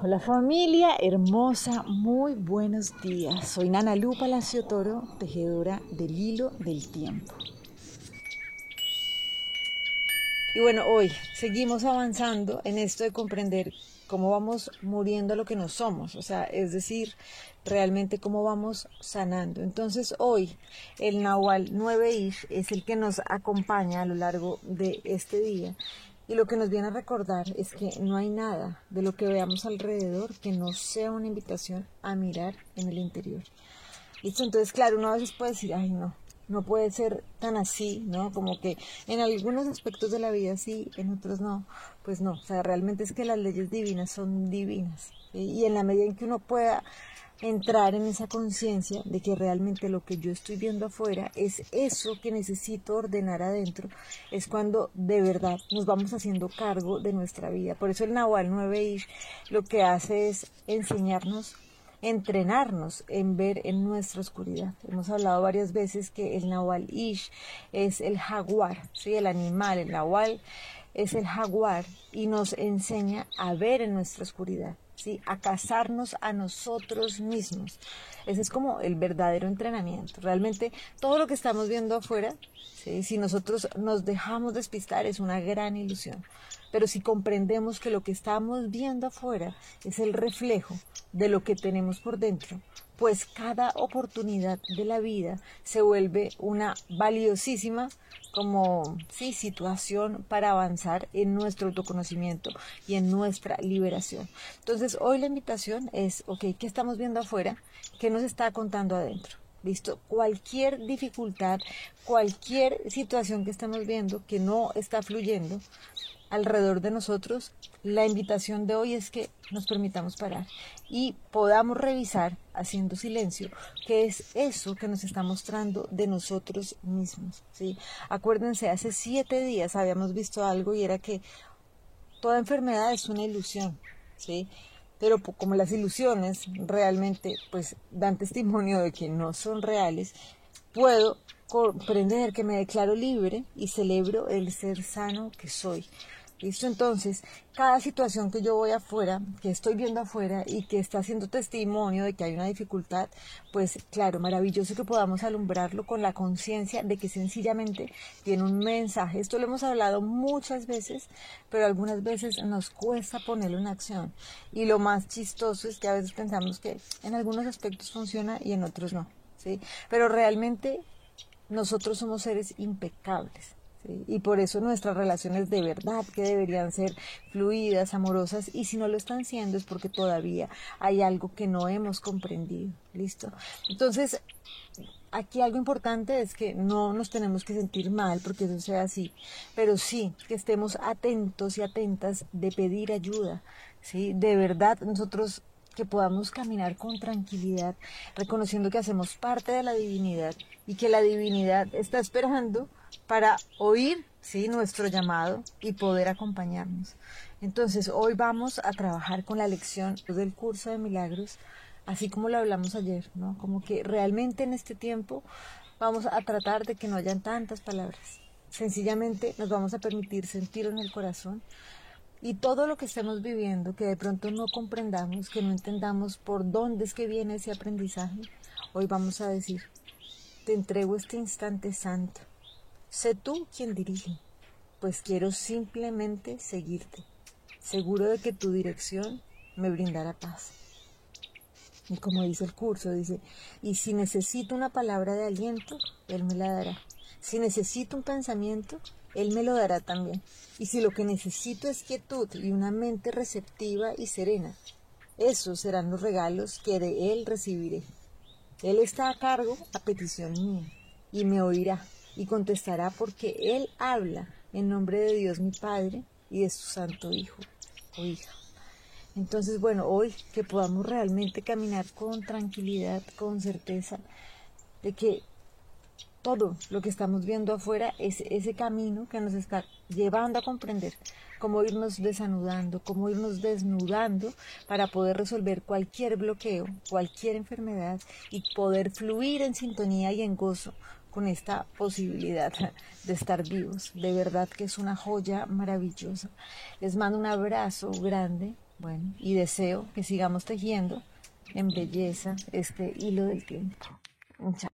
Hola familia hermosa, muy buenos días. Soy Nana Lu Palacio Toro, tejedora del hilo del tiempo. Y bueno, hoy seguimos avanzando en esto de comprender cómo vamos muriendo lo que no somos, o sea, es decir, realmente cómo vamos sanando. Entonces hoy el Nahual 9 Ish es el que nos acompaña a lo largo de este día y lo que nos viene a recordar es que no hay nada de lo que veamos alrededor que no sea una invitación a mirar en el interior. ¿Listo? Entonces, claro, uno a veces puede decir, ay, no, no puede ser tan así, ¿no? Como que en algunos aspectos de la vida sí, en otros no. Pues no, o sea, realmente es que las leyes divinas son divinas. Y en la medida en que uno pueda entrar en esa conciencia de que realmente lo que yo estoy viendo afuera es eso que necesito ordenar adentro, es cuando de verdad nos vamos haciendo cargo de nuestra vida. Por eso el Nahual 9 Ish lo que hace es enseñarnos entrenarnos en ver en nuestra oscuridad. Hemos hablado varias veces que el Nahual Ish es el jaguar, ¿sí? el animal, el Nahual es el jaguar y nos enseña a ver en nuestra oscuridad a casarnos a nosotros mismos. Ese es como el verdadero entrenamiento. Realmente todo lo que estamos viendo afuera, si nosotros nos dejamos despistar, es una gran ilusión. Pero si comprendemos que lo que estamos viendo afuera es el reflejo de lo que tenemos por dentro, pues cada oportunidad de la vida se vuelve una valiosísima como sí, situación para avanzar en nuestro autoconocimiento y en nuestra liberación. Entonces, hoy la invitación es, ok, ¿qué estamos viendo afuera? ¿Qué nos está contando adentro? ¿Listo? Cualquier dificultad, cualquier situación que estamos viendo que no está fluyendo, alrededor de nosotros, la invitación de hoy es que nos permitamos parar y podamos revisar haciendo silencio qué es eso que nos está mostrando de nosotros mismos. ¿sí? Acuérdense, hace siete días habíamos visto algo y era que toda enfermedad es una ilusión, ¿sí? Pero como las ilusiones realmente pues dan testimonio de que no son reales, puedo comprender que me declaro libre y celebro el ser sano que soy. ¿Listo? Entonces, cada situación que yo voy afuera, que estoy viendo afuera y que está haciendo testimonio de que hay una dificultad, pues claro, maravilloso que podamos alumbrarlo con la conciencia de que sencillamente tiene un mensaje. Esto lo hemos hablado muchas veces, pero algunas veces nos cuesta ponerlo en acción. Y lo más chistoso es que a veces pensamos que en algunos aspectos funciona y en otros no. ¿sí? Pero realmente nosotros somos seres impecables y por eso nuestras relaciones de verdad que deberían ser fluidas, amorosas, y si no lo están siendo es porque todavía hay algo que no hemos comprendido. ¿Listo? Entonces, aquí algo importante es que no nos tenemos que sentir mal porque eso sea así, pero sí que estemos atentos y atentas de pedir ayuda, ¿sí? De verdad nosotros que podamos caminar con tranquilidad, reconociendo que hacemos parte de la divinidad y que la divinidad está esperando para oír ¿sí? nuestro llamado y poder acompañarnos. Entonces, hoy vamos a trabajar con la lección del curso de milagros, así como lo hablamos ayer, ¿no? Como que realmente en este tiempo vamos a tratar de que no hayan tantas palabras. Sencillamente nos vamos a permitir sentir en el corazón y todo lo que estemos viviendo, que de pronto no comprendamos, que no entendamos por dónde es que viene ese aprendizaje, hoy vamos a decir, te entrego este instante santo Sé tú quien dirige, pues quiero simplemente seguirte, seguro de que tu dirección me brindará paz. Y como dice el curso, dice, y si necesito una palabra de aliento, Él me la dará. Si necesito un pensamiento, Él me lo dará también. Y si lo que necesito es quietud y una mente receptiva y serena, esos serán los regalos que de Él recibiré. Él está a cargo a petición mía y me oirá y contestará porque Él habla en nombre de Dios mi Padre y de su Santo Hijo o hija. Entonces, bueno, hoy que podamos realmente caminar con tranquilidad, con certeza de que todo lo que estamos viendo afuera es ese camino que nos está llevando a comprender cómo irnos desanudando, cómo irnos desnudando para poder resolver cualquier bloqueo, cualquier enfermedad y poder fluir en sintonía y en gozo con esta posibilidad de estar vivos. De verdad que es una joya maravillosa. Les mando un abrazo grande Bueno, y deseo que sigamos tejiendo en belleza este hilo del tiempo. Chao.